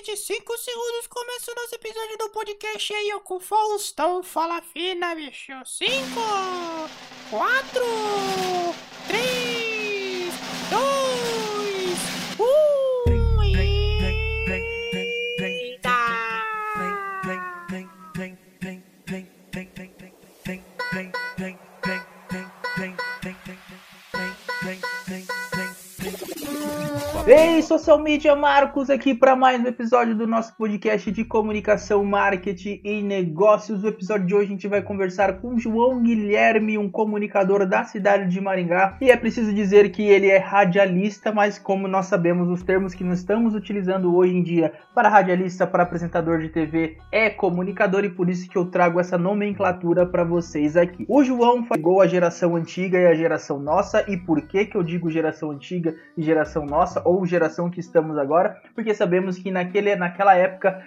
daqui de 5 segundos começa o nosso episódio do podcast aí, ó, com o Faustão. Fala fina, bicho. 5, 4, Ei, social media Marcos aqui para mais um episódio do nosso podcast de comunicação, marketing e negócios. No episódio de hoje a gente vai conversar com João Guilherme, um comunicador da cidade de Maringá. E é preciso dizer que ele é radialista, mas como nós sabemos, os termos que nós estamos utilizando hoje em dia para radialista, para apresentador de TV é comunicador e por isso que eu trago essa nomenclatura para vocês aqui. O João pegou a geração antiga e a geração nossa e por que que eu digo geração antiga e geração nossa ou geração que estamos agora, porque sabemos que naquele, naquela época,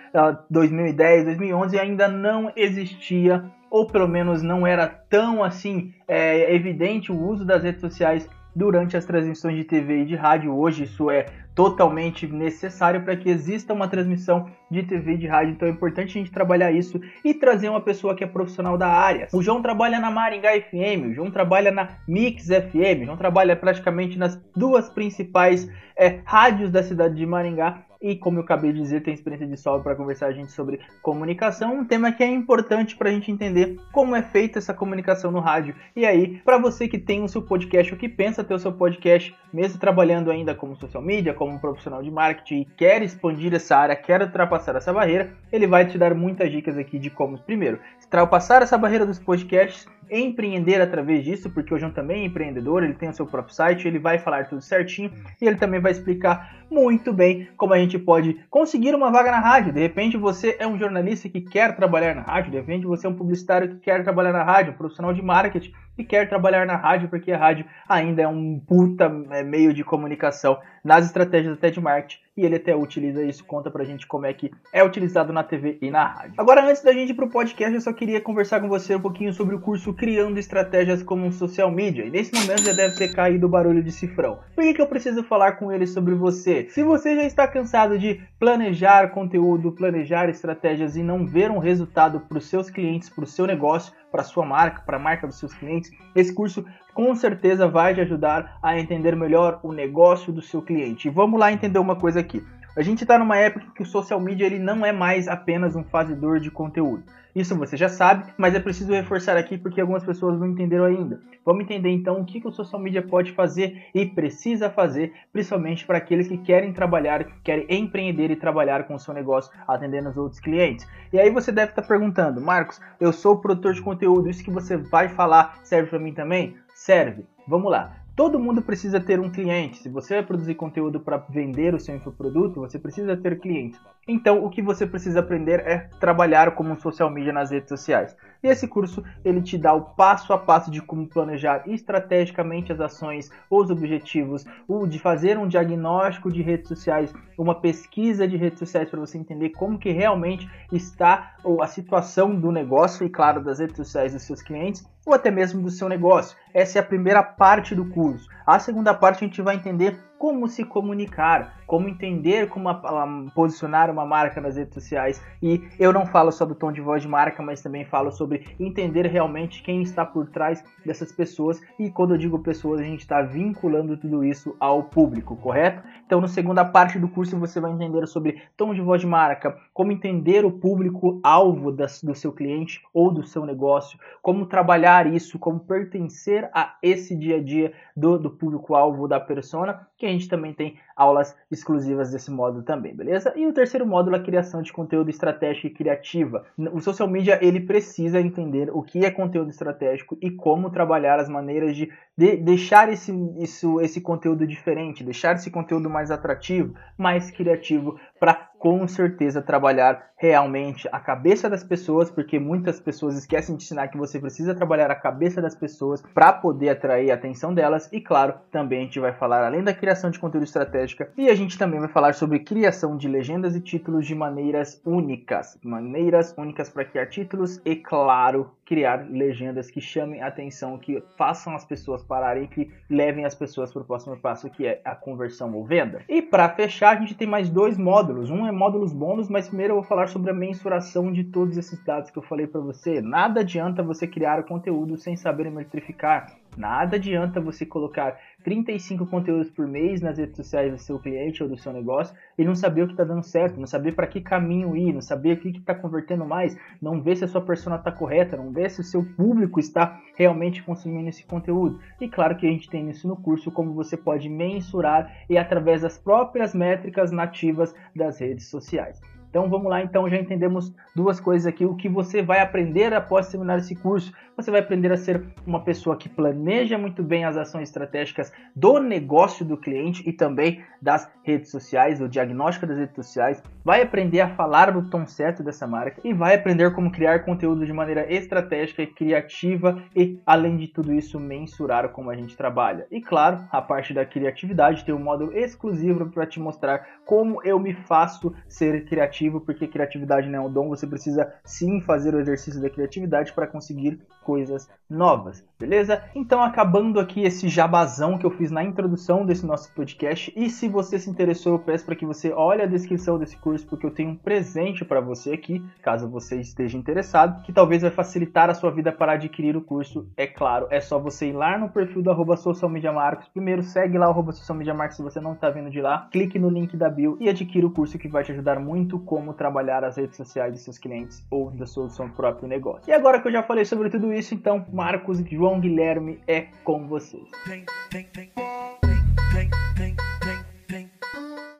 2010, 2011, ainda não existia, ou pelo menos não era tão assim é, evidente o uso das redes sociais durante as transmissões de TV e de rádio. Hoje isso é totalmente necessário para que exista uma transmissão de TV e de rádio. Então é importante a gente trabalhar isso e trazer uma pessoa que é profissional da área. O João trabalha na Maringá FM, o João trabalha na Mix FM, o João trabalha praticamente nas duas principais é, rádios da cidade de Maringá e como eu acabei de dizer, tem experiência de solo para conversar a gente sobre comunicação, um tema que é importante para a gente entender como é feita essa comunicação no rádio. E aí, para você que tem o seu podcast ou que pensa ter o seu podcast, mesmo trabalhando ainda como social media, como um profissional de marketing e quer expandir essa área, quer ultrapassar essa barreira, ele vai te dar muitas dicas aqui de como, primeiro, ultrapassar essa barreira dos podcasts, empreender através disso, porque o João também é empreendedor, ele tem o seu próprio site, ele vai falar tudo certinho e ele também vai explicar muito bem como a gente pode conseguir uma vaga na rádio. De repente você é um jornalista que quer trabalhar na rádio, de repente você é um publicitário que quer trabalhar na rádio, um profissional de marketing que quer trabalhar na rádio, porque a rádio ainda é um puta é, meio de comunicação nas estratégias até de marketing e ele até utiliza isso, conta pra gente como é que é utilizado na TV e na rádio. Agora, antes da gente ir pro podcast, eu só queria conversar com você um pouquinho sobre o curso Criando Estratégias como Social Media. E nesse momento já deve ter caído o barulho de cifrão. Por que, que eu preciso falar com ele sobre você? Se você já está cansado de planejar conteúdo, planejar estratégias e não ver um resultado para os seus clientes, para o seu negócio, para sua marca, para a marca dos seus clientes, esse curso com certeza vai te ajudar a entender melhor o negócio do seu cliente. E vamos lá entender uma coisa aqui. A gente está numa época que o social media ele não é mais apenas um fazedor de conteúdo. Isso você já sabe, mas é preciso reforçar aqui porque algumas pessoas não entenderam ainda. Vamos entender então o que, o social media pode fazer e precisa fazer, principalmente para aqueles que querem trabalhar, que querem empreender e trabalhar com o seu negócio, atendendo os outros clientes. E aí você deve estar perguntando, Marcos, eu sou produtor de conteúdo, isso que você vai falar serve para mim também? Serve. Vamos lá. Todo mundo precisa ter um cliente. Se você vai produzir conteúdo para vender o seu infoproduto, você precisa ter clientes. Então, o que você precisa aprender é trabalhar como um social media nas redes sociais. E esse curso ele te dá o passo a passo de como planejar estrategicamente as ações, os objetivos, o de fazer um diagnóstico de redes sociais, uma pesquisa de redes sociais para você entender como que realmente está a situação do negócio e claro das redes sociais dos seus clientes ou até mesmo do seu negócio. Essa é a primeira parte do curso. A segunda parte a gente vai entender como se comunicar, como entender como a, a, posicionar uma marca nas redes sociais. E eu não falo só do tom de voz de marca, mas também falo sobre entender realmente quem está por trás dessas pessoas. E quando eu digo pessoas, a gente está vinculando tudo isso ao público, correto? Então, na segunda parte do curso, você vai entender sobre tom de voz de marca, como entender o público-alvo do seu cliente ou do seu negócio, como trabalhar isso, como pertencer a esse dia a dia do, do público-alvo da persona, que a gente também tem aulas exclusivas desse módulo também, beleza? E o terceiro módulo é a criação de conteúdo estratégico e criativa. O social media ele precisa entender o que é conteúdo estratégico e como trabalhar as maneiras de, de deixar esse, isso, esse conteúdo diferente, deixar esse conteúdo mais atrativo, mais criativo para com certeza trabalhar realmente a cabeça das pessoas, porque muitas pessoas esquecem de ensinar que você precisa trabalhar a cabeça das pessoas para poder atrair a atenção delas. E claro, também a gente vai falar além da criação de conteúdo estratégica e a gente também vai falar sobre criação de legendas e títulos de maneiras únicas, maneiras únicas para criar títulos e claro, criar legendas que chamem a atenção, que façam as pessoas pararem, que levem as pessoas para o próximo passo, que é a conversão ou venda. E para fechar, a gente tem mais dois módulos. Um é módulos bônus, mas primeiro eu vou falar sobre a mensuração de todos esses dados que eu falei para você. Nada adianta você criar o conteúdo sem saber metrificar. Nada adianta você colocar 35 conteúdos por mês nas redes sociais do seu cliente ou do seu negócio e não saber o que está dando certo, não saber para que caminho ir, não saber o que está convertendo mais, não ver se a sua persona está correta, não ver se o seu público está realmente consumindo esse conteúdo. E claro que a gente tem isso no curso, como você pode mensurar e através das próprias métricas nativas das redes sociais. Então vamos lá, então já entendemos duas coisas aqui. O que você vai aprender após terminar esse curso? Você vai aprender a ser uma pessoa que planeja muito bem as ações estratégicas do negócio do cliente e também das redes sociais, o diagnóstico das redes sociais. Vai aprender a falar no tom certo dessa marca e vai aprender como criar conteúdo de maneira estratégica e criativa e, além de tudo isso, mensurar como a gente trabalha. E claro, a parte da criatividade tem um módulo exclusivo para te mostrar como eu me faço ser criativo porque criatividade não é um dom, você precisa sim fazer o exercício da criatividade para conseguir coisas novas, beleza? Então, acabando aqui esse jabazão que eu fiz na introdução desse nosso podcast, e se você se interessou, eu peço para que você olhe a descrição desse curso, porque eu tenho um presente para você aqui, caso você esteja interessado, que talvez vai facilitar a sua vida para adquirir o curso. É claro, é só você ir lá no perfil do arroba Social Media Marcos. Primeiro, segue lá o arroba Social Media Marcos se você não está vindo de lá. Clique no link da bio e adquira o curso que vai te ajudar muito como trabalhar as redes sociais de seus clientes ou da seu, seu próprio negócio. E agora que eu já falei sobre tudo isso, então Marcos e João Guilherme é com vocês.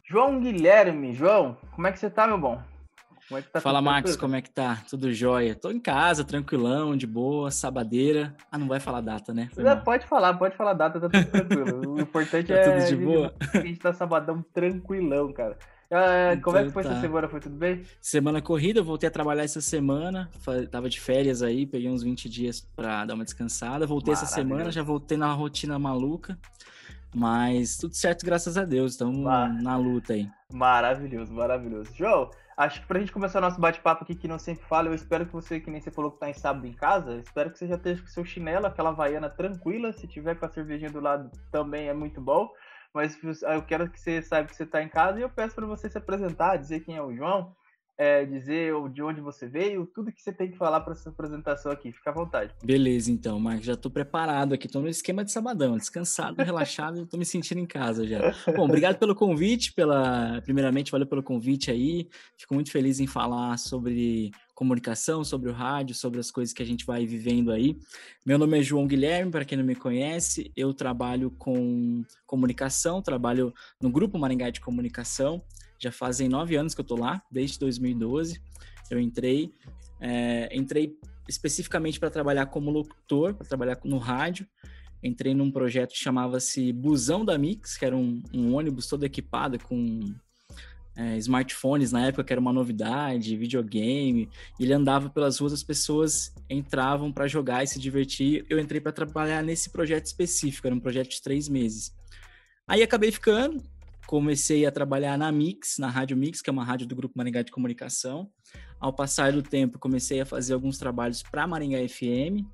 João Guilherme, João, como é que você tá, meu bom? Como é que tá Fala, Max, como é que tá? Tudo jóia? Tô em casa, tranquilão, de boa, sabadeira. Ah, não vai falar data, né? pode falar, pode falar data, tá tudo tranquilo. O importante tá é tudo de boa. a gente tá sabadão tranquilão, cara. Ah, como é que foi então tá. essa semana? Foi tudo bem? Semana corrida, voltei a trabalhar essa semana. Tava de férias aí, peguei uns 20 dias pra dar uma descansada. Voltei essa semana, já voltei na rotina maluca. Mas tudo certo, graças a Deus. Estamos na luta aí. Maravilhoso, maravilhoso. João, acho que pra gente começar o nosso bate-papo aqui, que não sempre fala, eu espero que você, que nem você falou que tá em sábado em casa, espero que você já esteja com seu chinelo, aquela vaiana tranquila. Se tiver com a cervejinha do lado, também é muito bom mas eu quero que você saiba que você está em casa e eu peço para você se apresentar, dizer quem é o João, é, dizer de onde você veio, tudo que você tem que falar para essa apresentação aqui. Fica à vontade. Beleza, então, Marcos, já estou preparado aqui, estou no esquema de sabadão, descansado, relaxado, estou me sentindo em casa já. Bom, obrigado pelo convite, pela primeiramente, valeu pelo convite aí. Fico muito feliz em falar sobre comunicação, sobre o rádio, sobre as coisas que a gente vai vivendo aí. Meu nome é João Guilherme, para quem não me conhece, eu trabalho com comunicação, trabalho no Grupo Maringá de Comunicação. Já fazem nove anos que eu estou lá, desde 2012. Eu entrei, é, entrei especificamente para trabalhar como locutor, para trabalhar no rádio. Entrei num projeto que chamava-se Busão da Mix, que era um, um ônibus todo equipado com é, smartphones na época, que era uma novidade, videogame. Ele andava pelas ruas, as pessoas entravam para jogar e se divertir. Eu entrei para trabalhar nesse projeto específico, era um projeto de três meses. Aí acabei ficando, comecei a trabalhar na Mix, na Rádio Mix, que é uma rádio do Grupo Maringá de Comunicação. Ao passar do tempo, comecei a fazer alguns trabalhos para Maringá FM,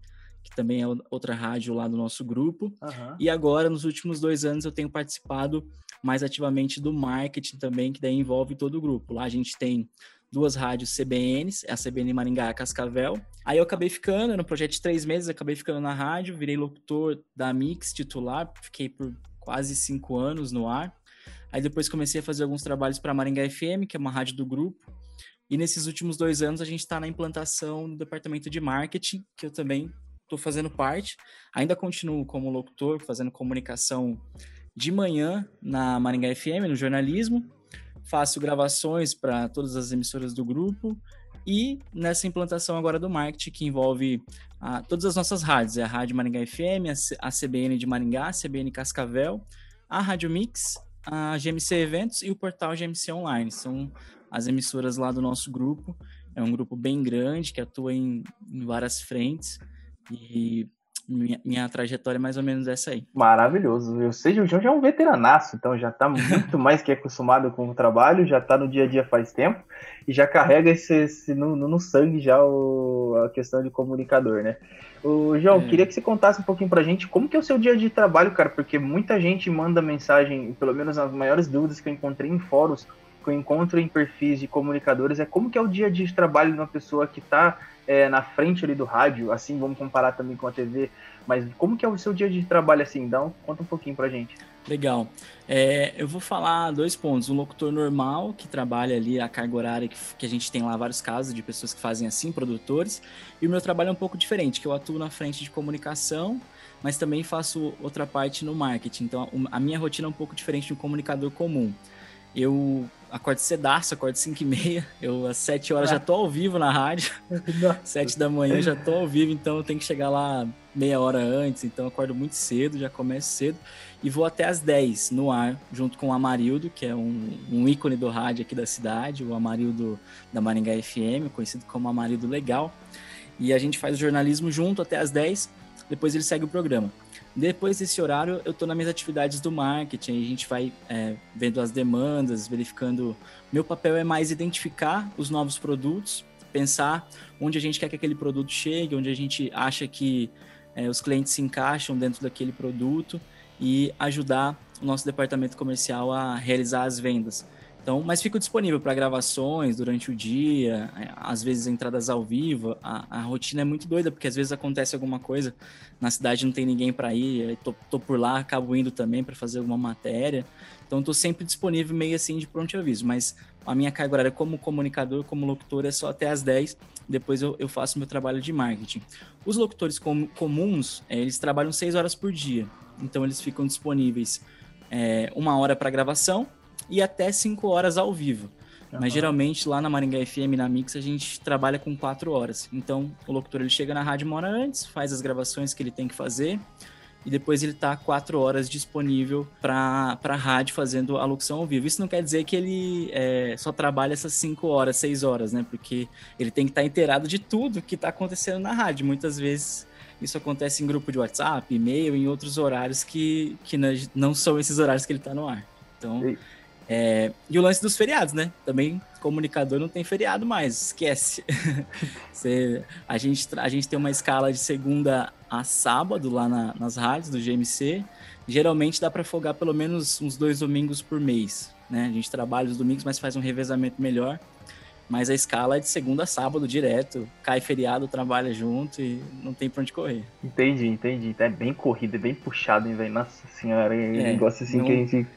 que também é outra rádio lá do nosso grupo. Uhum. E agora, nos últimos dois anos, eu tenho participado mais ativamente do marketing também, que daí envolve todo o grupo. Lá a gente tem duas rádios CBNs, é a CBN Maringá e a Cascavel. Aí eu acabei ficando, no projeto de três meses, acabei ficando na rádio, virei locutor da Mix titular, fiquei por quase cinco anos no ar. Aí depois comecei a fazer alguns trabalhos para Maringá FM, que é uma rádio do grupo. E nesses últimos dois anos a gente está na implantação do departamento de marketing, que eu também estou fazendo parte. Ainda continuo como locutor, fazendo comunicação de manhã na Maringá FM, no jornalismo. Faço gravações para todas as emissoras do grupo. E nessa implantação agora do marketing, que envolve ah, todas as nossas rádios, é a Rádio Maringá FM, a CBN de Maringá, a CBN Cascavel, a Rádio Mix, a GMC Eventos e o portal GMC Online. São as emissoras lá do nosso grupo. É um grupo bem grande que atua em, em várias frentes. E minha, minha trajetória é mais ou menos essa aí. Maravilhoso. Eu sei, o João já é um veteranaço, então já está muito mais que acostumado com o trabalho, já está no dia a dia faz tempo e já carrega esse, esse no, no, sangue já o, a questão de comunicador, né? O João, é. queria que você contasse um pouquinho pra gente como que é o seu dia de trabalho, cara, porque muita gente manda mensagem, pelo menos as maiores dúvidas que eu encontrei em fóruns, que eu encontro em perfis de comunicadores, é como que é o dia a dia de trabalho de uma pessoa que está é, na frente ali do rádio, assim, vamos comparar também com a TV, mas como que é o seu dia de trabalho assim? Então, conta um pouquinho pra gente. Legal. É, eu vou falar dois pontos. Um locutor normal, que trabalha ali a carga horária, que, que, a gente tem lá vários casos de pessoas que fazem assim, produtores. E o meu trabalho é um pouco diferente, que eu atuo na frente de comunicação, mas também faço outra parte no marketing. Então, a minha rotina é um pouco diferente de um comunicador comum. Eu acordo cedaço, acordo 5 e meia. Eu às 7 horas ah. já tô ao vivo na rádio. 7 da manhã já tô ao vivo, então eu tenho que chegar lá meia hora antes. Então acordo muito cedo, já começo cedo. E vou até às 10 no ar, junto com o Amarildo, que é um, um ícone do rádio aqui da cidade, o Amarildo da Maringá FM, conhecido como Amarildo Legal. E a gente faz o jornalismo junto até às 10, depois ele segue o programa. Depois desse horário, eu estou nas minhas atividades do marketing, a gente vai é, vendo as demandas, verificando. Meu papel é mais identificar os novos produtos, pensar onde a gente quer que aquele produto chegue, onde a gente acha que é, os clientes se encaixam dentro daquele produto e ajudar o nosso departamento comercial a realizar as vendas. Então, mas fico disponível para gravações durante o dia, é, às vezes entradas ao vivo. A, a, rotina é muito doida, porque às vezes acontece alguma coisa, na cidade não tem ninguém para ir, tô, tô, por lá, acabo indo também para fazer alguma matéria. Então, estou sempre disponível, meio assim, de pronto aviso. Mas a minha carga horária como comunicador, como locutor, é só até às 10, depois eu, eu faço meu trabalho de marketing. Os locutores com, comuns, é, eles trabalham 6 horas por dia, então eles ficam disponíveis é, uma hora para gravação, e até 5 horas ao vivo. Uhum. Mas geralmente lá na Maringá FM, na Mix, a gente trabalha com 4 horas. Então o locutor ele chega na rádio uma hora antes, faz as gravações que ele tem que fazer e depois ele está 4 horas disponível para a rádio fazendo a locução ao vivo. Isso não quer dizer que ele é, só trabalha essas 5 horas, 6 horas, né? Porque ele tem que estar tá inteirado de tudo que está acontecendo na rádio. Muitas vezes isso acontece em grupo de WhatsApp, e-mail, em outros horários que, que não são esses horários que ele está no ar. Então. E é, e o lance dos feriados, né? Também comunicador não tem feriado mais, esquece. Você, a, gente, a gente tem uma escala de segunda a sábado lá na, nas rádios do GMC. Geralmente dá para folgar pelo menos uns dois domingos por mês. Né? A gente trabalha os domingos, mas faz um revezamento melhor. Mas a escala é de segunda a sábado direto. Cai feriado, trabalha junto e não tem pra onde correr. Entendi, entendi. É bem corrido, é bem puxado, hein, velho? Nossa senhora, é um negócio assim não... que a gente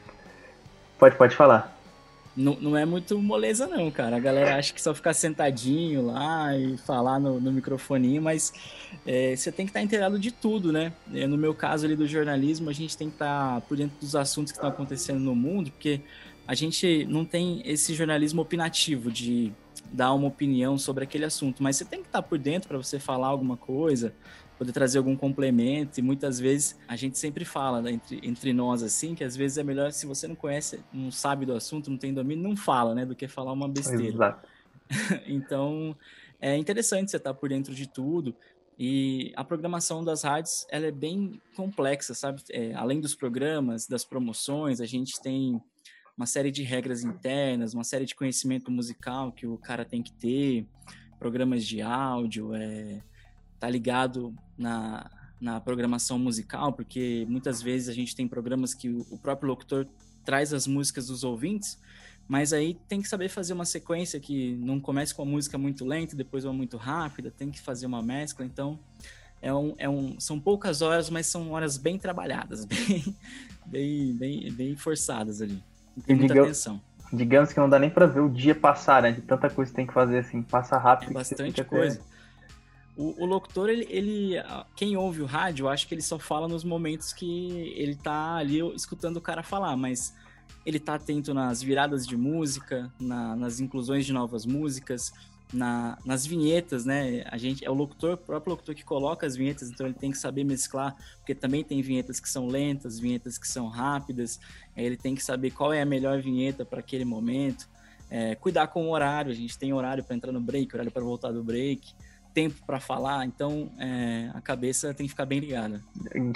Pode, pode falar. Não, não é muito moleza, não, cara. A galera acha que só ficar sentadinho lá e falar no, no microfoninho, mas é, você tem que estar inteirado de tudo, né? É, no meu caso ali do jornalismo, a gente tem que estar por dentro dos assuntos que estão acontecendo no mundo, porque a gente não tem esse jornalismo opinativo de dar uma opinião sobre aquele assunto, mas você tem que estar por dentro para você falar alguma coisa, poder trazer algum complemento. E muitas vezes a gente sempre fala né, entre, entre nós assim, que às vezes é melhor se você não conhece, não sabe do assunto, não tem domínio, não fala, né? Do que falar uma besteira. Exato. então é interessante você estar por dentro de tudo. E a programação das rádios ela é bem complexa, sabe? É, além dos programas, das promoções, a gente tem uma série de regras internas, uma série de conhecimento musical que o cara tem que ter, programas de áudio, é, tá ligado na, na programação musical, porque muitas vezes a gente tem programas que o próprio locutor traz as músicas dos ouvintes, mas aí tem que saber fazer uma sequência que não comece com a música muito lenta, depois uma muito rápida, tem que fazer uma mescla, então é um, é um, são poucas horas, mas são horas bem trabalhadas, bem, bem, bem, bem forçadas ali. Tem muita digamos, atenção. Digamos que não dá nem para ver o dia passar, né? De tanta coisa que tem que fazer assim, passa rápido. É bastante coisa. O, o, locutor, ele, ele, Quem ouve o rádio, acho que ele só fala nos momentos que ele tá ali escutando o cara falar, mas ele tá atento nas viradas de música, na, nas inclusões de novas músicas, na, nas vinhetas, né? A gente é o locutor, o próprio locutor que coloca as vinhetas, então ele tem que saber mesclar, porque também tem vinhetas que são lentas, vinhetas que são rápidas. Ele tem que saber qual é a melhor vinheta para aquele momento. É, cuidar com o horário, a gente tem horário para entrar no break, horário para voltar do break. Tempo para falar, então é, a cabeça tem que ficar bem ligada.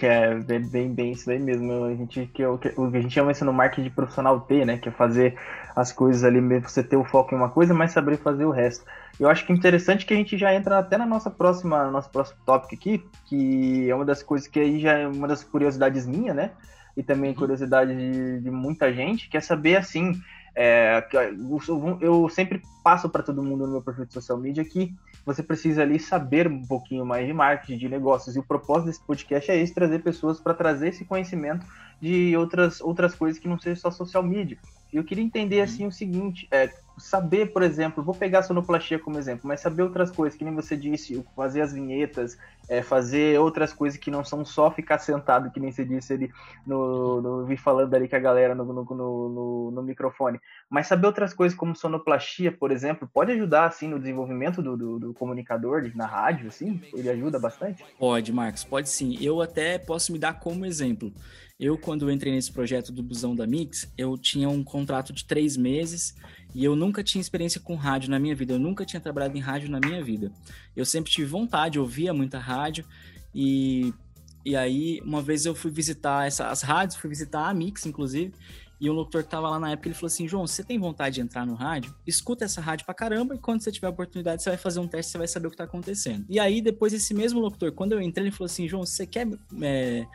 É, bem, bem isso aí mesmo. A gente, que, o que a gente chama isso no marketing profissional T, né? Que é fazer as coisas ali, você ter o foco em uma coisa, mas saber fazer o resto. Eu acho que é interessante que a gente já entra até na nossa próxima, nosso próximo tópico aqui, que é uma das coisas que aí já é uma das curiosidades minha, né? E também uhum. curiosidade de, de muita gente, que é saber assim. É, eu sempre passo para todo mundo no meu perfil de social media que você precisa ali saber um pouquinho mais de marketing, de negócios. E o propósito desse podcast é esse, trazer pessoas para trazer esse conhecimento de outras, outras coisas que não seja só social media. Eu queria entender assim o seguinte, é, saber, por exemplo, vou pegar a sonoplastia como exemplo, mas saber outras coisas, que nem você disse, fazer as vinhetas, é, fazer outras coisas que não são só ficar sentado, que nem você disse ali, no, no vi falando ali com a galera no, no, no, no, microfone, mas saber outras coisas como sonoplastia, por exemplo, pode ajudar assim no desenvolvimento do, do, do comunicador na rádio, assim? Ele ajuda bastante? Pode, Marcos, pode sim. Eu até posso me dar como exemplo. Eu, quando entrei nesse projeto do Busão da Mix, eu tinha um contrato de três meses e eu nunca tinha experiência com rádio na minha vida. Eu nunca tinha trabalhado em rádio na minha vida. Eu sempre tive vontade, ouvia muita rádio e, e aí uma vez eu fui visitar essa, as rádios, fui visitar a Mix, inclusive, e um locutor que tava lá na época, ele falou assim, João, você tem vontade de entrar no rádio? Escuta essa rádio pra caramba e quando você tiver oportunidade, você vai fazer um teste, você vai saber o que tá acontecendo. E aí, depois, esse mesmo locutor, quando eu entrei, ele falou assim, João, você quer é,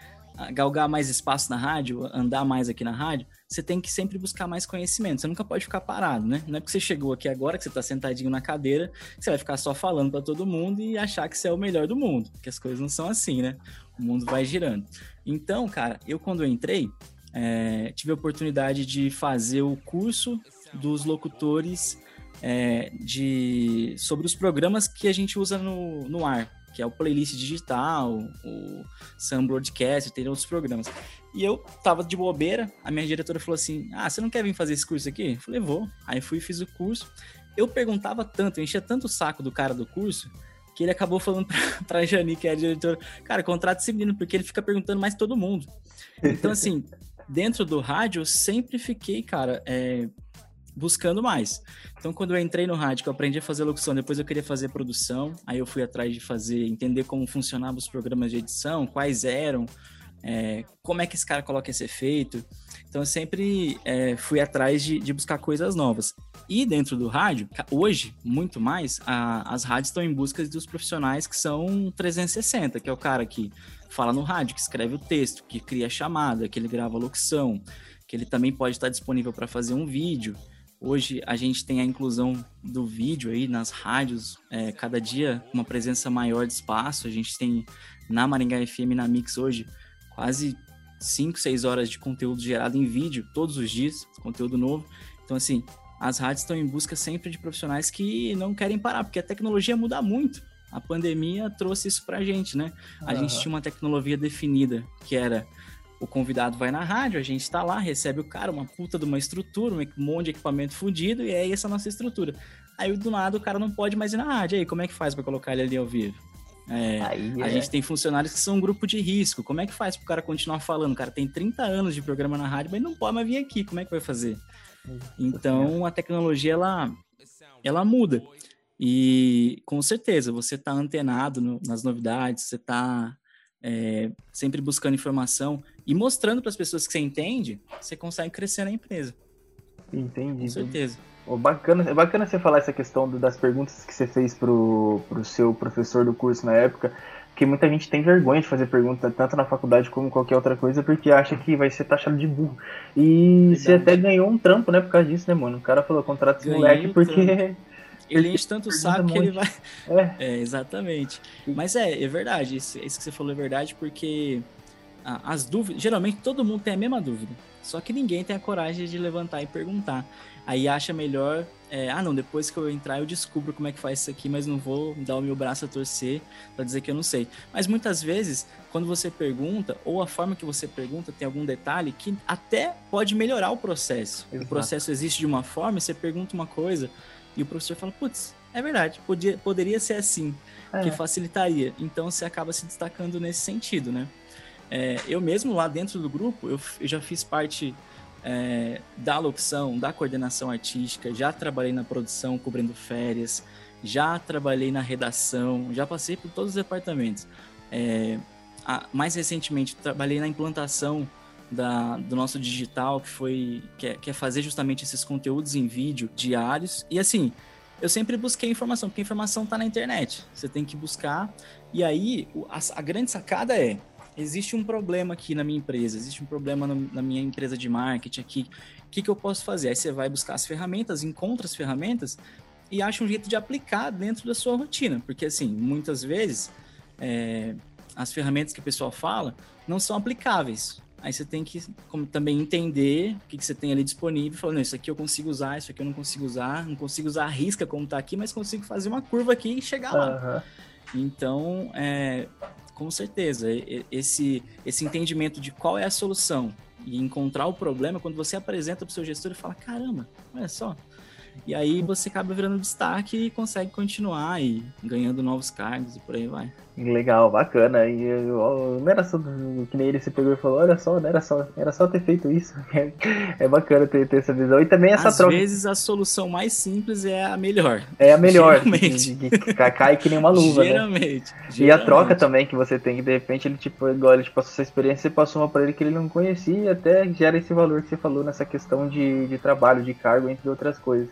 galgar mais espaço na rádio, andar mais aqui na rádio, você tem que sempre buscar mais conhecimento. Você nunca pode ficar parado, né? Não é porque você chegou aqui agora, que você está sentadinho na cadeira, que você vai ficar só falando para todo mundo e achar que você é o melhor do mundo. Porque as coisas não são assim, né? O mundo vai girando. Então, cara, eu quando eu entrei, é, tive a oportunidade de fazer o curso dos locutores é, de sobre os programas que a gente usa no, no ar que é o playlist digital, o Sam Broadcast, tem outros programas. E eu tava de bobeira, a minha diretora falou assim: Ah, você não quer vir fazer esse curso aqui? Eu falei, vou. Aí fui e fiz o curso. Eu perguntava tanto, eu enchia tanto o saco do cara do curso, que ele acabou falando pra, pra Jani, que é a diretora, cara, contrata esse menino, porque ele fica perguntando mais todo mundo. Então, assim, dentro do rádio, eu sempre fiquei, cara, é, buscando mais. Então, quando eu entrei no rádio, eu aprendi a fazer locução, depois eu queria fazer produção, aí eu fui atrás de fazer, entender como funcionavam os programas de edição, quais eram, é, como é que esse cara coloca esse efeito. Então, eu sempre é, fui atrás de, de, buscar coisas novas. E dentro do rádio, hoje, muito mais, a, as rádios estão em busca dos profissionais que são 360, que é o cara que fala no rádio, que escreve o texto, que cria a chamada, que ele grava a locução, que ele também pode estar disponível para fazer um vídeo. Hoje a gente tem a inclusão do vídeo aí nas rádios, é, cada dia uma presença maior de espaço. A gente tem na Maringá FM, na Mix hoje, quase 5, 6 horas de conteúdo gerado em vídeo todos os dias, conteúdo novo. Então, assim, as rádios estão em busca sempre de profissionais que não querem parar, porque a tecnologia muda muito. A pandemia trouxe isso pra gente, né? A uhum. gente tinha uma tecnologia definida, que era o convidado vai na rádio, a gente está lá, recebe o cara, uma puta de uma estrutura, um monte de equipamento fundido, e é essa a nossa estrutura. Aí do nada o cara não pode mais ir na rádio. Aí, como é que faz para colocar ele ali ao vivo? É, Aí, é. A gente tem funcionários que são um grupo de risco. Como é que faz pro cara continuar falando? O cara tem 30 anos de programa na rádio, mas não pode mais vir aqui. Como é que vai fazer? Então a tecnologia ela, ela muda. E com certeza você está antenado no, nas novidades, você está é, sempre buscando informação e mostrando para as pessoas que você entende, você consegue crescer na empresa. Entendi. Com certeza. Oh, bacana, é bacana você falar essa questão do, das perguntas que você fez pro, pro seu professor do curso na época, porque muita gente tem vergonha de fazer pergunta, tanto na faculdade como qualquer outra coisa, porque acha que vai ser taxado de burro. E Verdade. você até ganhou um trampo, né, por causa disso, né, mano? O cara falou, contrata esse moleque porque... ele enche tanto o saco que ele vai. É. é, exatamente. Mas é, é verdade. Isso, isso que você falou é verdade, porque as dúvidas. Geralmente todo mundo tem a mesma dúvida. Só que ninguém tem a coragem de levantar e perguntar. Aí acha melhor. É, ah, não, depois que eu entrar eu descubro como é que faz isso aqui, mas não vou dar o meu braço a torcer para dizer que eu não sei. Mas muitas vezes, quando você pergunta, ou a forma que você pergunta tem algum detalhe que até pode melhorar o processo. Exato. O processo existe de uma forma, você pergunta uma coisa, e o professor fala, putz, é verdade, podia, poderia ser assim, é. que facilitaria. Então você acaba se destacando nesse sentido, né? É, eu mesmo lá dentro do grupo, eu, eu já fiz parte é, da locução, da coordenação artística, já trabalhei na produção cobrindo férias, já trabalhei na redação, já passei por todos os departamentos. É, a, mais recentemente, trabalhei na implantação da, do nosso digital, que foi que é, que é fazer justamente esses conteúdos em vídeo diários. E assim, eu sempre busquei informação, porque informação está na internet. Você tem que buscar. E aí, a, a, grande sacada é: existe um problema aqui na minha empresa, existe um problema no, na minha empresa de marketing aqui. O que, que eu posso fazer? Aí você vai buscar as ferramentas, encontra as ferramentas e acha um jeito de aplicar dentro da sua rotina. Porque, assim, muitas vezes. É, as ferramentas que o pessoal fala não são aplicáveis. Aí você tem que como, também entender o que, que você tem ali disponível, falando, isso aqui eu consigo usar, isso aqui eu não consigo usar, não consigo usar a risca como está aqui, mas consigo fazer uma curva aqui e chegar lá. Uhum. Então, é, com certeza, esse, esse entendimento de qual é a solução e encontrar o problema, quando você apresenta para o seu gestor e fala, caramba, olha só, e aí você acaba virando destaque e consegue continuar e ganhando novos cargos e por aí vai. Legal, bacana. E não era só que nem ele se pegou e falou, olha só, não era só, era só ter feito isso. É, bacana ter, ter essa visão. E também essa Às troca. Às vezes a solução mais simples é a melhor. É a melhor. Geralmente. Que, que cai que nem uma luva, geralmente, né? Geralmente. E a troca também que você tem, que de repente ele, tipo, igual ele te passou essa experiência, você passou uma pra ele que ele não conhecia e até gera esse valor que você falou nessa questão de, de trabalho, de cargo, entre outras coisas.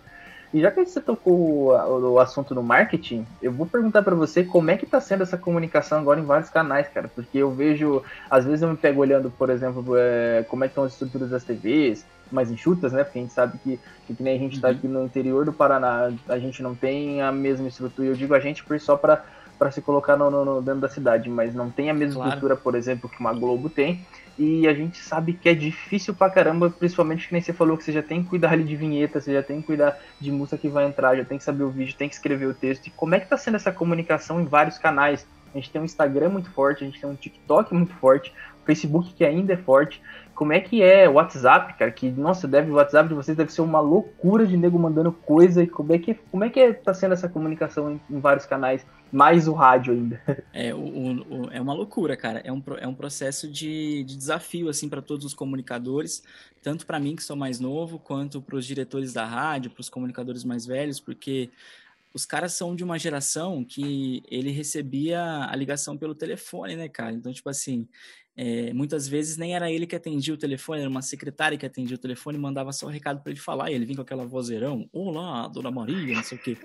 E já que você tocou o, assunto do marketing, eu vou perguntar para você como é que está sendo essa comunicação agora em vários canais, cara. Porque eu vejo, às vezes eu me pego olhando, por exemplo, é, como é que estão as estruturas das TVs, mais enxutas, né? Porque a gente sabe que, que, que nem a gente está uhum. aqui no interior do Paraná, a gente não tem a mesma estrutura. Eu digo a gente por só para para se colocar no, no, dentro da cidade, mas não tem a mesma claro. estrutura, por exemplo, que uma Globo tem. E a gente sabe que é difícil pra caramba, principalmente que nem você falou que você já tem que cuidar ali de vinheta, você já tem que cuidar de música que vai entrar, já tem que saber o vídeo, tem que escrever o texto. E como é que tá sendo essa comunicação em vários canais? A gente tem um Instagram muito forte, a gente tem um TikTok muito forte, o Facebook que ainda é forte. Como é que é o WhatsApp, cara? Que, nossa, deve, o WhatsApp de vocês deve ser uma loucura de nego mandando coisa. E como é que, como é que é, tá sendo essa comunicação em, em vários canais? Mais o rádio ainda. É, o, o, é uma loucura, cara. É um, é um processo de, de desafio, assim, para todos os comunicadores. Tanto para mim, que sou mais novo, quanto para os diretores da rádio, para os comunicadores mais velhos, porque os caras são de uma geração que ele recebia a ligação pelo telefone, né, cara? Então, tipo assim, é, muitas vezes nem era ele que atendia o telefone, era uma secretária que atendia o telefone e mandava só o recado para ele falar. E ele vinha com aquela vozeirão: Olá, dona Maria, não sei o quê.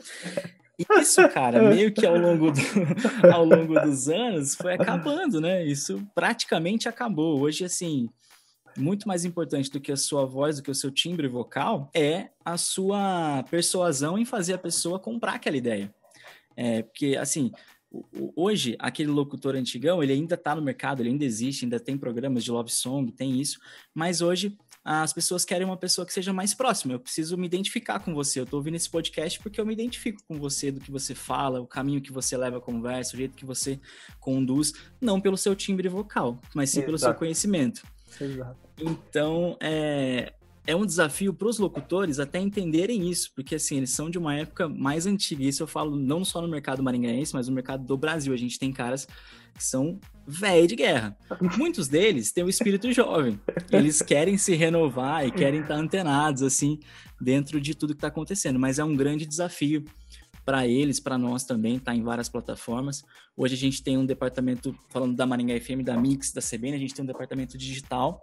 Isso, cara, meio que ao longo, do, ao longo dos anos foi acabando, né? Isso praticamente acabou. Hoje, assim, muito mais importante do que a sua voz, do que o seu timbre vocal, é a sua persuasão em fazer a pessoa comprar aquela ideia. É, porque, assim, hoje, aquele locutor antigão, ele ainda está no mercado, ele ainda existe, ainda tem programas de love song, tem isso, mas hoje as pessoas querem uma pessoa que seja mais próxima. Eu preciso me identificar com você. Eu estou ouvindo esse podcast porque eu me identifico com você, do que você fala, o caminho que você leva a conversa, o jeito que você conduz, não pelo seu timbre vocal, mas sim Exato. pelo seu conhecimento. Exato. Então, é, é um desafio para os locutores até entenderem isso, porque assim, eles são de uma época mais antiga. Isso eu falo não só no mercado maringaense, mas no mercado do Brasil. A gente tem caras que são velho de guerra. Muitos deles têm o um espírito jovem. Eles querem se renovar e querem estar antenados assim dentro de tudo que está acontecendo, mas é um grande desafio para eles, para nós também, tá em várias plataformas. Hoje a gente tem um departamento, falando da Maringá FM, da Mix, da CBN, a gente tem um departamento digital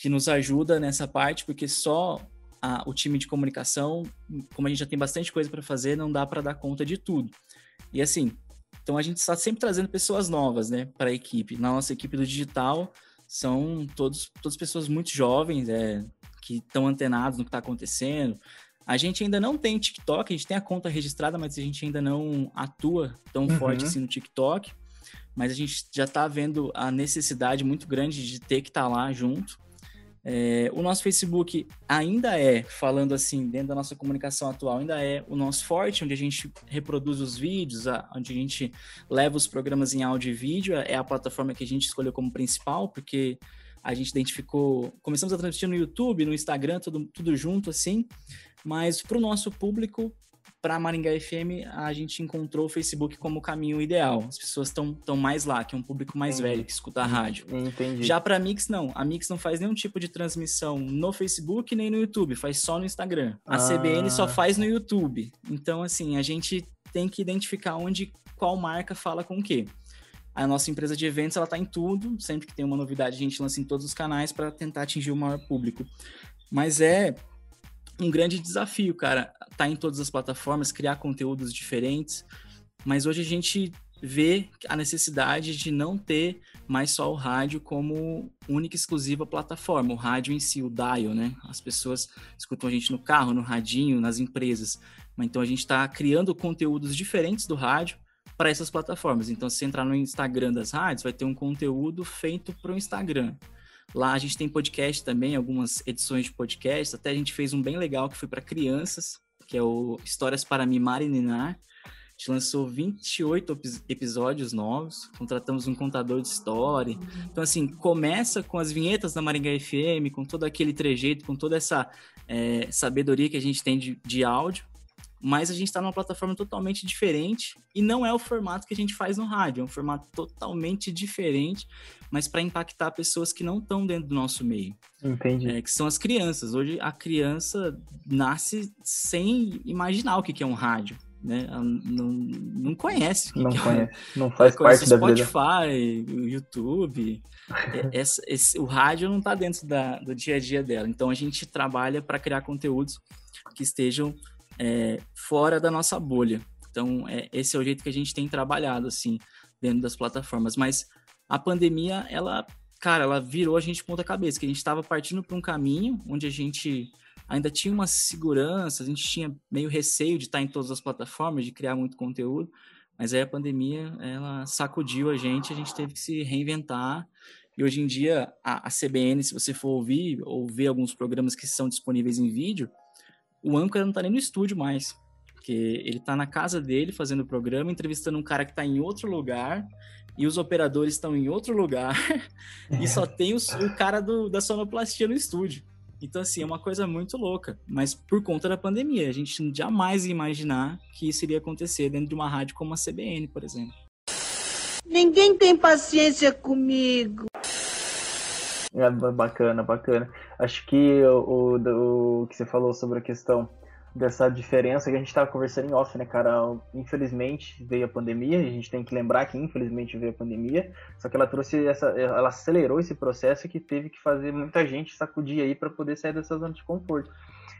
que nos ajuda nessa parte, porque só a, o time de comunicação, como a gente já tem bastante coisa para fazer, não dá para dar conta de tudo. E assim, então a gente está sempre trazendo pessoas novas, né, para a equipe. Na nossa equipe do digital são todos todas pessoas muito jovens, é, que estão antenados no que está acontecendo. A gente ainda não tem TikTok, a gente tem a conta registrada, mas a gente ainda não atua tão uhum. forte assim no TikTok. Mas a gente já está vendo a necessidade muito grande de ter que estar tá lá junto. É, o nosso Facebook ainda é, falando assim, dentro da nossa comunicação atual, ainda é o nosso forte, onde a gente reproduz os vídeos, onde a gente leva os programas em áudio e vídeo, é a plataforma que a gente escolheu como principal, porque a gente identificou, começamos a transmitir no YouTube, no Instagram, tudo, tudo junto assim, mas para o nosso público, para Maringá FM, a gente encontrou o Facebook como o caminho ideal. As pessoas estão tão mais lá, que é um público mais Entendi. velho que escuta a rádio. Entendi. Já para a Mix, não. A Mix não faz nenhum tipo de transmissão no Facebook nem no YouTube, faz só no Instagram. A ah. CBN só faz no YouTube. Então, assim, a gente tem que identificar onde qual marca fala com o quê. A nossa empresa de eventos, ela tá em tudo. Sempre que tem uma novidade, a gente lança em todos os canais para tentar atingir o maior público. Mas é um grande desafio, cara, tá em todas as plataformas, criar conteúdos diferentes. Mas hoje a gente vê a necessidade de não ter mais só o rádio como única e exclusiva plataforma, o rádio em si, o dial, né? As pessoas escutam a gente no carro, no radinho, nas empresas. Então a gente está criando conteúdos diferentes do rádio para essas plataformas. Então, se entrar no Instagram das rádios, vai ter um conteúdo feito para o Instagram. Lá a gente tem podcast também, algumas edições de podcast. Até a gente fez um bem legal que foi para crianças, que é o Histórias para Mimar e Ninar. A gente lançou 28 episódios novos, contratamos um contador de história. Então, assim, começa com as vinhetas da Maringá FM, com todo aquele trejeito, com toda essa é, sabedoria que a gente tem de, de áudio mas a gente está numa plataforma totalmente diferente e não é o formato que a gente faz no rádio, é um formato totalmente diferente, mas para impactar pessoas que não estão dentro do nosso meio. Entendi. É, que são as crianças. Hoje a criança nasce sem imaginar o que é um rádio. Né? Não, não conhece. não que é conhece, é, não faz parte da Spotify, vida. Spotify, o YouTube. É, esse, esse, o rádio não está dentro da, do dia a dia dela. Então a gente trabalha para criar conteúdos que estejam é, fora da nossa bolha. Então, é, esse é o jeito que a gente tem trabalhado, assim, dentro das plataformas. Mas a pandemia, ela, cara, ela virou a gente ponta cabeça, que a gente estava partindo para um caminho onde a gente ainda tinha uma segurança, a gente tinha meio receio de estar em todas as plataformas, de criar muito conteúdo, mas aí a pandemia, ela sacudiu a gente, a gente teve que se reinventar, e hoje em dia, a, a CBN, se você for ouvir ou ver alguns programas que são disponíveis em vídeo, o âncora não tá nem no estúdio mais. Porque ele tá na casa dele fazendo o programa, entrevistando um cara que tá em outro lugar, e os operadores estão em outro lugar, e só tem os, o cara do, da sonoplastia no estúdio. Então, assim, é uma coisa muito louca. Mas por conta da pandemia, a gente jamais ia imaginar que isso iria acontecer dentro de uma rádio como a CBN, por exemplo. Ninguém tem paciência comigo. É bacana, bacana. Acho que o, o, o que você falou sobre a questão dessa diferença que a gente estava conversando em off, né, cara? Infelizmente veio a pandemia, a gente tem que lembrar que infelizmente veio a pandemia, só que ela trouxe essa, ela acelerou esse processo que teve que fazer muita gente sacudir aí para poder sair dessa zona de conforto.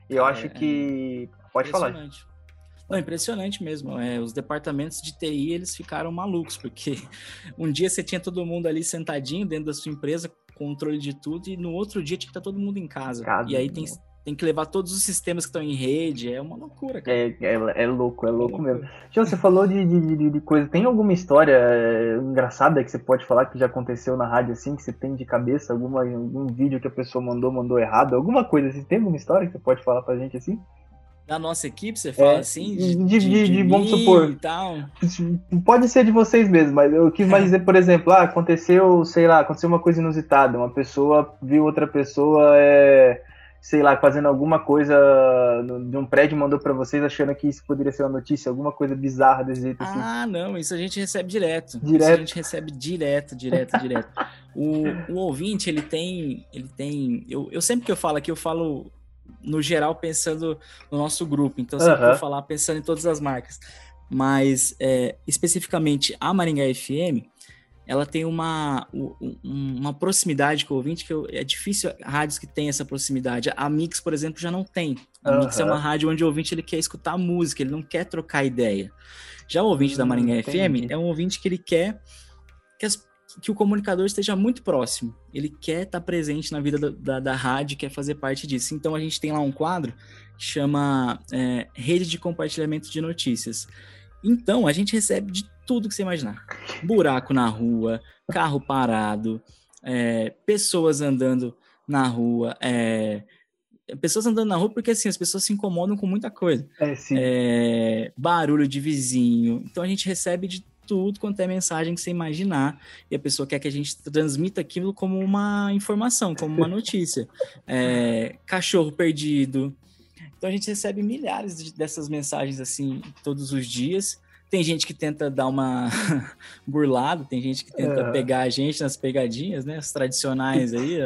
E eu é, acho que é pode falar. Não, impressionante mesmo. É, os departamentos de TI eles ficaram malucos porque um dia você tinha todo mundo ali sentadinho dentro da sua empresa controle de tudo, e no outro dia tinha que estar todo mundo em casa. casa e aí tem, tem que levar todos os sistemas que estão em rede, é uma loucura, cara. É, é, é louco, é louco é mesmo. Tio, você falou de, de, de, coisa, tem alguma história é, engraçada que você pode falar que já aconteceu na rádio assim, que você tem de cabeça, alguma, algum vídeo que a pessoa mandou, mandou errado, alguma coisa assim, tem alguma história que você pode falar pra gente assim? Da nossa equipe, você fala é, assim? De, de, de, de vamos supor. Pode ser de vocês mesmos, mas eu quis mais dizer, por exemplo, ah, aconteceu, sei lá, aconteceu uma coisa inusitada. Uma pessoa viu outra pessoa, é, sei lá, fazendo alguma coisa de um prédio mandou para vocês achando que isso poderia ser uma notícia, alguma coisa bizarra desse jeito assim. Ah, não, isso a gente recebe direto. Direto. Isso a gente recebe direto, direto, direto. O, o ouvinte, ele tem, ele tem, eu, eu sempre que eu falo aqui, eu falo no geral, pensando no nosso grupo. Então, sempre vou falar pensando em todas as marcas. Mas, é, especificamente, a Maringá FM, ela tem uma, uma proximidade com o ouvinte que eu, é difícil rádios que tem essa proximidade. A Mix, por exemplo, já não tem. A Mix é uma rádio onde o ouvinte ele quer escutar música, ele não quer trocar ideia. Já o ouvinte hum, da Maringá entendi. FM é um ouvinte que ele quer que as que o comunicador esteja muito próximo. Ele quer estar presente na vida da, da, da rádio, quer fazer parte disso. Então a gente tem lá um quadro que chama é, Rede de Compartilhamento de Notícias. Então a gente recebe de tudo que você imaginar: buraco na rua, carro parado, é, pessoas andando na rua. É, pessoas andando na rua porque assim as pessoas se incomodam com muita coisa. É, é, barulho de vizinho. Então a gente recebe de tudo quanto é mensagem que você imaginar, e a pessoa quer que a gente transmita aquilo como uma informação, como uma notícia. É, cachorro perdido. Então a gente recebe milhares de, dessas mensagens assim todos os dias. Tem gente que tenta dar uma burlada, tem gente que tenta é. pegar a gente nas pegadinhas, né? As tradicionais aí.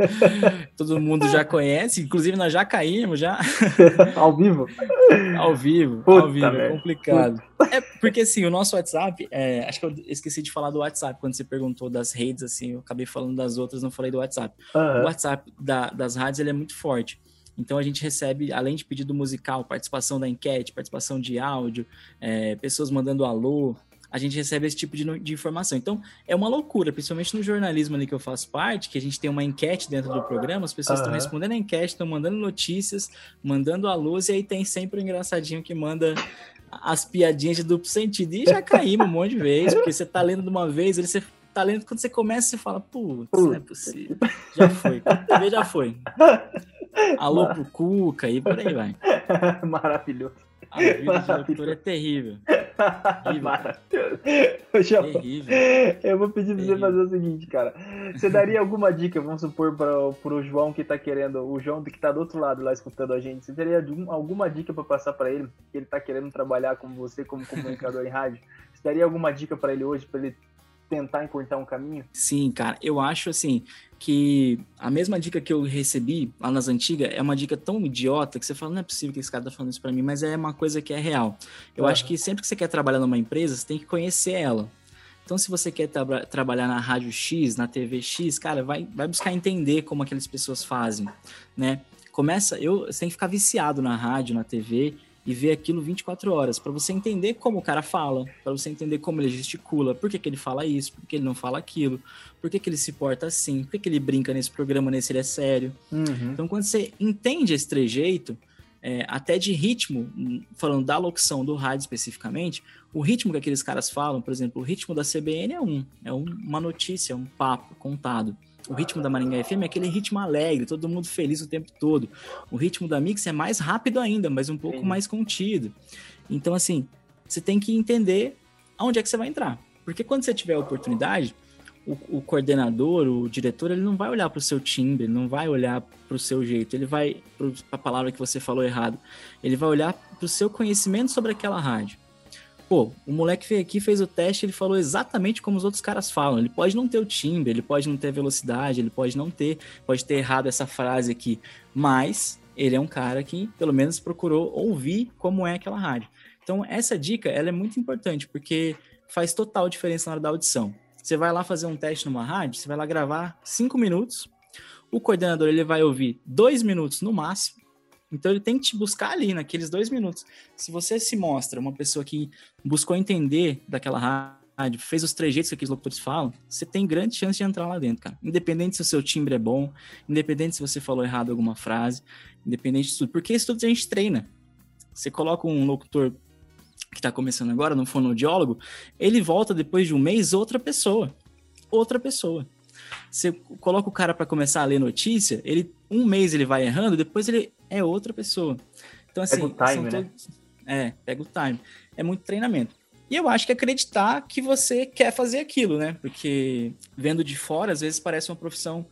Todo mundo já conhece, inclusive nós já caímos já. ao vivo? Ao vivo, Puta ao vivo, é complicado. É porque assim, o nosso WhatsApp, é, acho que eu esqueci de falar do WhatsApp quando você perguntou das redes, assim, eu acabei falando das outras, não falei do WhatsApp. Uhum. O WhatsApp da, das rádios ele é muito forte. Então a gente recebe, além de pedido musical, participação da enquete, participação de áudio, é, pessoas mandando alô, a gente recebe esse tipo de, de, informação. Então, é uma loucura, principalmente no jornalismo ali que eu faço parte, que a gente tem uma enquete dentro do programa, as pessoas estão uhum. respondendo a enquete, estão mandando notícias, mandando alôs, e aí tem sempre o um engraçadinho que manda as piadinhas de duplo sentido. E já caímos um monte de vezes, porque você tá lendo de uma vez, ele você lendo, quando você começa, você fala, putz, não é possível. Já foi. TV já foi. Alô pro Cuca e por aí vai. Maravilhoso. A vida de locutor é terrível. Maravilhoso. terrível. Eu vou pedir pra terrível. você fazer o seguinte, cara. Você daria alguma dica, vamos supor, para pro João que tá querendo, o João que tá do outro lado lá escutando a gente, você teria alguma dica para passar para ele, que ele tá querendo trabalhar com você como comunicador em rádio? Você daria alguma dica para ele hoje, para ele tentar encurtar um caminho? Sim, cara. Eu acho assim que a mesma dica que eu recebi lá nas antigas é uma dica tão idiota que você fala, não é possível que esse cara tá falando isso para mim, mas é uma coisa que é real. Eu uhum. acho que sempre que você quer trabalhar numa empresa, você tem que conhecer ela. Então, se você quer tra trabalhar na rádio X, na TV X, cara, vai, vai buscar entender como aquelas pessoas fazem, né? Começa, eu, você tem que ficar viciado na rádio, na TV e ver aquilo 24 horas, para você entender como o cara fala, para você entender como ele gesticula, por que, que ele fala isso, por que ele não fala aquilo, por que, que ele se porta assim, por que, que ele brinca nesse programa, nesse ele é sério. Uhum. Então, quando você entende esse trejeito, é, até de ritmo, falando da locução do rádio especificamente, o ritmo que aqueles caras falam, por exemplo, o ritmo da CBN é um, é uma notícia, é um papo contado. O ritmo da Maringá FM é aquele ritmo alegre, todo mundo feliz o tempo todo. O ritmo da Mix é mais rápido ainda, mas um pouco Sim. mais contido. Então, assim, você tem que entender aonde é que você vai entrar. Porque quando você tiver a oportunidade, o, o coordenador, o diretor, ele não vai olhar para o seu timbre, ele não vai olhar para o seu jeito, ele vai para a palavra que você falou errado, ele vai olhar para o seu conhecimento sobre aquela rádio. Pô, o moleque veio aqui, fez o teste, ele falou exatamente como os outros caras falam. Ele pode não ter o timbre, ele pode não ter velocidade, ele pode não ter, pode ter errado essa frase aqui, mas ele é um cara que pelo menos procurou ouvir como é aquela rádio. Então, essa dica, ela é muito importante, porque faz total diferença na hora da audição. Você vai lá fazer um teste numa rádio, você vai lá gravar cinco minutos, o coordenador ele vai ouvir dois minutos no máximo, então ele tem que te buscar ali, naqueles dois minutos. Se você se mostra uma pessoa que buscou entender daquela rádio, fez os trejeitos que aqueles locutores falam, você tem grande chance de entrar lá dentro, cara. Independente se o seu timbre é bom, independente se você falou errado alguma frase, independente de tudo. Porque isso tudo a gente treina. Você coloca um locutor que está começando agora, no fonoaudiólogo, ele volta depois de um mês outra pessoa. Outra pessoa. Você coloca o cara para começar a ler notícia, ele um mês ele vai errando, depois ele é outra pessoa. Então, assim. Pega o time, né? É, pega o time. É muito treinamento. E eu acho que acreditar que você quer fazer aquilo, né? Porque vendo de fora, às vezes parece uma profissão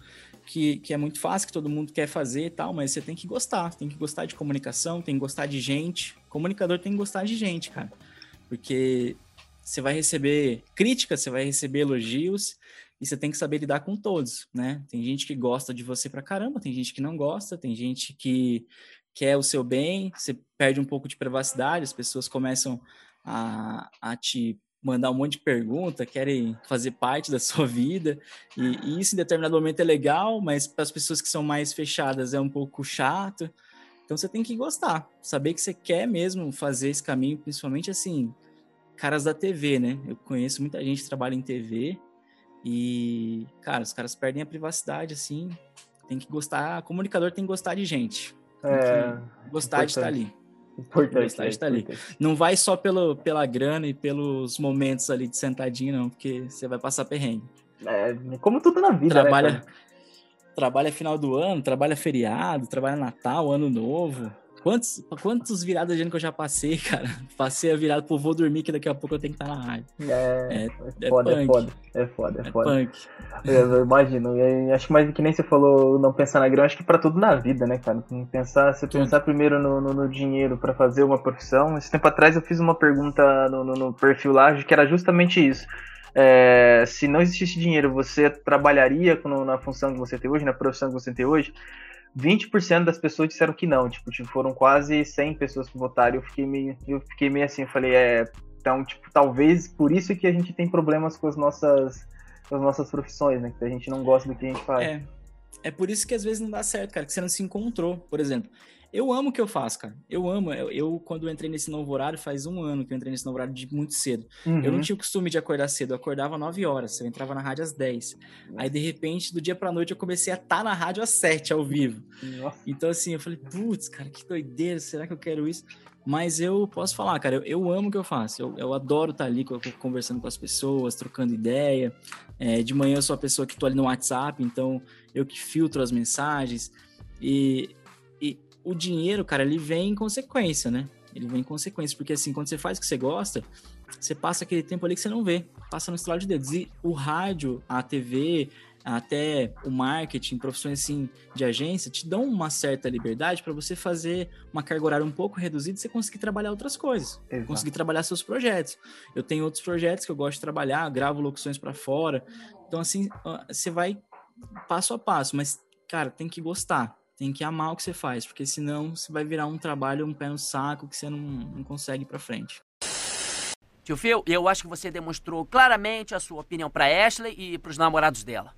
que, que é muito fácil, que todo mundo quer fazer e tal, mas você tem que gostar. Tem que gostar de comunicação, tem que gostar de gente. comunicador tem que gostar de gente, cara. Porque você vai receber críticas, você vai receber elogios, e você tem que saber lidar com todos, né? Tem gente que gosta de você pra caramba, tem gente que não gosta, tem gente que quer o seu bem, você perde um pouco de privacidade, as pessoas começam a, a te mandar um monte de pergunta, querem fazer parte da sua vida, e, e isso em determinado momento é legal, mas para as pessoas que são mais fechadas é um pouco chato. Então você tem que gostar, saber que você quer mesmo fazer esse caminho, principalmente assim, caras da TV, né? Eu conheço muita gente que trabalha em TV e, cara, os caras perdem a privacidade, assim. Tem que gostar, comunicador tem que gostar de gente. É, gostar importante. de estar ali. Importante. Gostar de estar ali. Não vai só pelo, pela grana e pelos momentos ali de sentadinho, não, porque você vai passar perrengue. É, como tudo na vida, né, trabalha, né, Trabalha final do ano, trabalha feriado, trabalha Natal, Ano Novo. Quantos, quantos viradas de ano que eu já passei, cara? Passei a virada, pô, vou dormir que daqui a pouco eu tenho que estar na rádio. É, é, é foda, é, foda, é foda, é, é foda. Punk. Eu, eu imagino. Acho que mais que nem você falou, não pensar na grana, acho que pra tudo na vida, né, cara? Pensar, você pensar primeiro no, no, no dinheiro para fazer uma profissão. Esse tempo atrás eu fiz uma pergunta no, no, no perfil lá que era justamente isso. É, se não existisse dinheiro, você trabalharia na função que você tem hoje, na profissão que você tem hoje? 20% das pessoas disseram que não, tipo, tipo, foram quase 100 pessoas que votaram, eu fiquei meio, eu fiquei meio assim, eu falei, é, então, tipo, talvez por isso que a gente tem problemas com as nossas, com as nossas profissões, né, que a gente não gosta do que a gente faz. É, é por isso que às vezes não dá certo, cara, que você não se encontrou, por exemplo, eu amo o que eu faço, cara. Eu amo. Eu, eu, quando eu entrei nesse novo horário, faz um ano que eu entrei nesse novo horário de muito cedo. Uhum. Eu não tinha o costume de acordar cedo. Eu acordava 9 horas. Eu entrava na rádio às 10. Aí, de repente, do dia pra noite, eu comecei a estar tá na rádio às 7, ao vivo. Nossa. Então, assim, eu falei, putz, cara, que doideira. Será que eu quero isso? Mas eu posso falar, cara, eu, eu amo o que eu faço. Eu, eu adoro estar tá ali conversando com as pessoas, trocando ideia. É, de manhã eu sou a pessoa que tô ali no WhatsApp, então eu que filtro as mensagens. E o dinheiro, cara, ele vem em consequência, né? Ele vem em consequência, porque assim, quando você faz o que você gosta, você passa aquele tempo ali que você não vê, passa no estralo de dedos. E o rádio, a TV, até o marketing, profissões assim de agência, te dão uma certa liberdade para você fazer uma carga horária um pouco reduzida e você conseguir trabalhar outras coisas, Exato. conseguir trabalhar seus projetos. Eu tenho outros projetos que eu gosto de trabalhar, gravo locuções para fora. Então assim, você vai passo a passo, mas cara, tem que gostar tem que amar o que você faz, porque senão você vai virar um trabalho, um pé no saco que você não, não consegue ir pra frente. Tio Phil, eu acho que você demonstrou claramente a sua opinião para Ashley e para os namorados dela.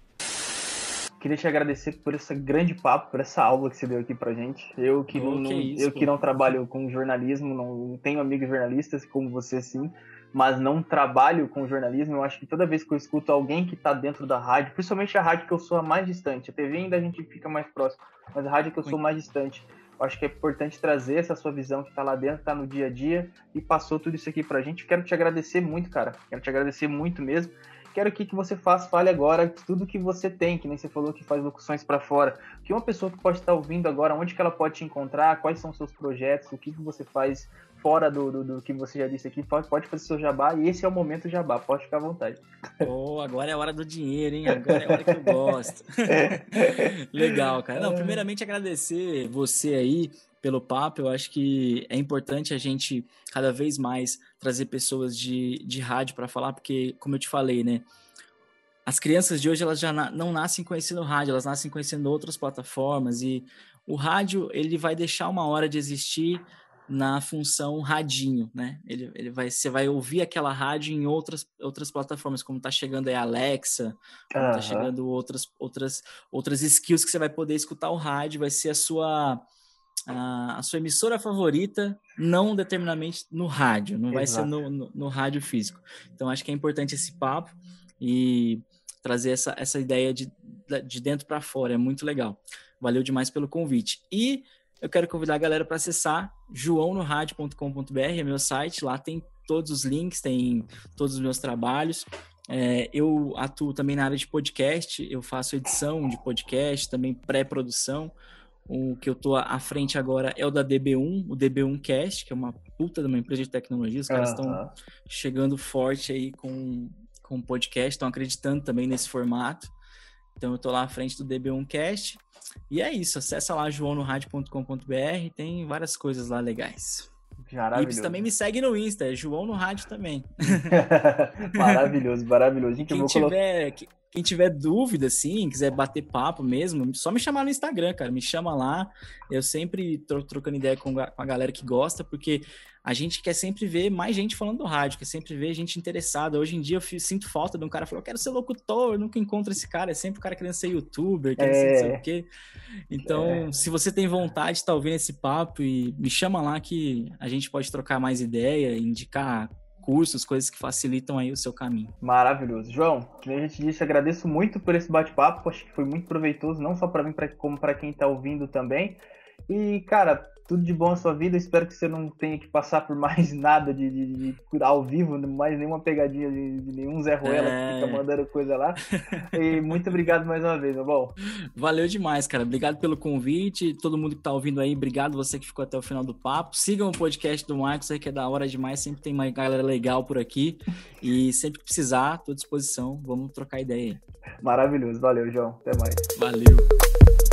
Queria te agradecer por esse grande papo, por essa aula que você deu aqui pra gente. Eu que, oh, não, que isso, eu que não trabalho com jornalismo, não tenho amigos jornalistas como você sim, mas não trabalho com jornalismo, eu acho que toda vez que eu escuto alguém que está dentro da rádio, principalmente a rádio que eu sou a mais distante, a TV ainda a gente fica mais próximo, mas a rádio que eu sou mais distante, eu acho que é importante trazer essa sua visão que está lá dentro, está no dia a dia e passou tudo isso aqui para a gente. Quero te agradecer muito, cara. Quero te agradecer muito mesmo. Quero que, que você faça, fale agora tudo que você tem, que nem você falou que faz locuções para fora. Que uma pessoa que pode estar ouvindo agora, onde que ela pode te encontrar, quais são os seus projetos, o que, que você faz fora do, do, do, que você já disse aqui, pode, pode fazer seu jabá e esse é o momento jabá, pode ficar à vontade. Oh, agora é a hora do dinheiro, hein? Agora é a hora que eu gosto. Legal, cara. Não, primeiramente agradecer você aí pelo papo. Eu acho que é importante a gente cada vez mais trazer pessoas de, de rádio para falar, porque, como eu te falei, né? As crianças de hoje elas já na, não nascem conhecendo rádio, elas nascem conhecendo outras plataformas e o rádio ele vai deixar uma hora de existir na função radinho, né? Ele, ele vai, você vai ouvir aquela rádio em outras, outras plataformas, como tá chegando aí a Alexa, como uhum. tá chegando outras, outras, outras skills que você vai poder escutar o rádio, vai ser a sua a, a sua emissora favorita, não determinadamente no rádio, não Exato. vai ser no, no, no, rádio físico. Então acho que é importante esse papo e trazer essa, essa ideia de, de dentro para fora, é muito legal. Valeu demais pelo convite. E eu quero convidar a galera para acessar joãonoradio.com.br, é meu site, lá tem todos os links, tem todos os meus trabalhos. É, eu atuo também na área de podcast, eu faço edição de podcast, também pré-produção. O que eu tô à frente agora é o da DB1, o DB1 Cast, que é uma puta de uma empresa de tecnologia. Os caras estão uhum. chegando forte aí com, com podcast, estão acreditando também nesse formato. Então eu tô lá à frente do DB1 Cast. E é isso, acessa lá joãonoradio.com.br, tem várias coisas lá legais. E também me segue no Insta, é João no Rádio também. maravilhoso, maravilhoso. Gente, quem, tiver, colocar... quem tiver dúvida, assim, quiser bater papo mesmo, só me chamar no Instagram, cara. Me chama lá. Eu sempre tô trocando ideia com a galera que gosta, porque a gente quer sempre ver mais gente falando do rádio, quer sempre ver gente interessada. Hoje em dia eu sinto falta de um cara falando, eu quero ser locutor, eu nunca encontro esse cara, é sempre o cara querendo ser youtuber, querendo é. ser não sei o quê. Então, é. se você tem vontade tá ouvindo esse papo, e me chama lá que a gente pode trocar mais ideia, indicar cursos, coisas que facilitam aí o seu caminho. Maravilhoso. João, que a gente disse, agradeço muito por esse bate-papo, acho que foi muito proveitoso, não só para mim, como para quem está ouvindo também. E, cara, tudo de bom na sua vida. Espero que você não tenha que passar por mais nada de, de, de ao vivo, mais nenhuma pegadinha de, de nenhum Zé Ruela é... que fica é. mandando coisa lá. e muito obrigado mais uma vez, tá bom? Valeu demais, cara. Obrigado pelo convite. Todo mundo que tá ouvindo aí, obrigado você que ficou até o final do papo. Sigam o podcast do Marcos aí, que é da hora demais. Sempre tem uma galera legal por aqui. E sempre que precisar, tô à disposição. Vamos trocar ideia aí. Maravilhoso. Valeu, João. Até mais. Valeu.